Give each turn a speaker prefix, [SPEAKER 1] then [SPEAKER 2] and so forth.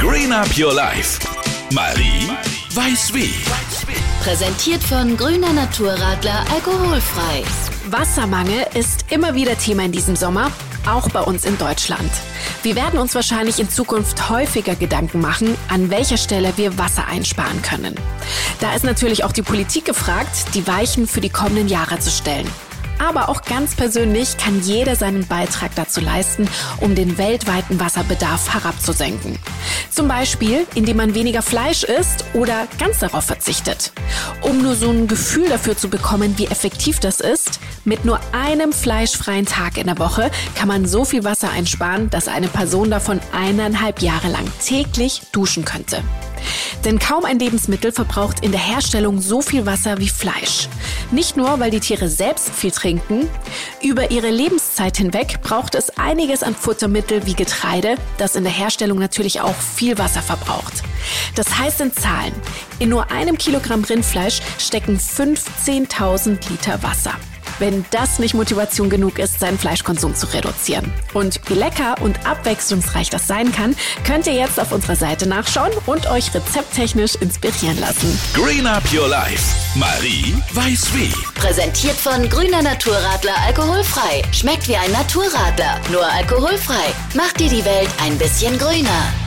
[SPEAKER 1] Green Up Your Life. Marie weiß wie.
[SPEAKER 2] Präsentiert von Grüner Naturradler alkoholfrei.
[SPEAKER 3] Wassermangel ist immer wieder Thema in diesem Sommer, auch bei uns in Deutschland. Wir werden uns wahrscheinlich in Zukunft häufiger Gedanken machen, an welcher Stelle wir Wasser einsparen können. Da ist natürlich auch die Politik gefragt, die Weichen für die kommenden Jahre zu stellen. Aber auch ganz persönlich kann jeder seinen Beitrag dazu leisten, um den weltweiten Wasserbedarf herabzusenken. Zum Beispiel, indem man weniger Fleisch isst oder ganz darauf verzichtet. Um nur so ein Gefühl dafür zu bekommen, wie effektiv das ist, mit nur einem fleischfreien Tag in der Woche kann man so viel Wasser einsparen, dass eine Person davon eineinhalb Jahre lang täglich duschen könnte. Denn kaum ein Lebensmittel verbraucht in der Herstellung so viel Wasser wie Fleisch. Nicht nur, weil die Tiere selbst viel trinken, über ihre Lebenszeit hinweg braucht es einiges an Futtermittel wie Getreide, das in der Herstellung natürlich auch viel Wasser verbraucht. Das heißt in Zahlen, in nur einem Kilogramm Rindfleisch stecken 15.000 Liter Wasser wenn das nicht Motivation genug ist, seinen Fleischkonsum zu reduzieren. Und wie lecker und abwechslungsreich das sein kann, könnt ihr jetzt auf unserer Seite nachschauen und euch rezepttechnisch inspirieren lassen.
[SPEAKER 1] Green Up Your Life. Marie weiß wie.
[SPEAKER 2] Präsentiert von Grüner Naturradler alkoholfrei. Schmeckt wie ein Naturradler, nur alkoholfrei. Macht dir die Welt ein bisschen grüner.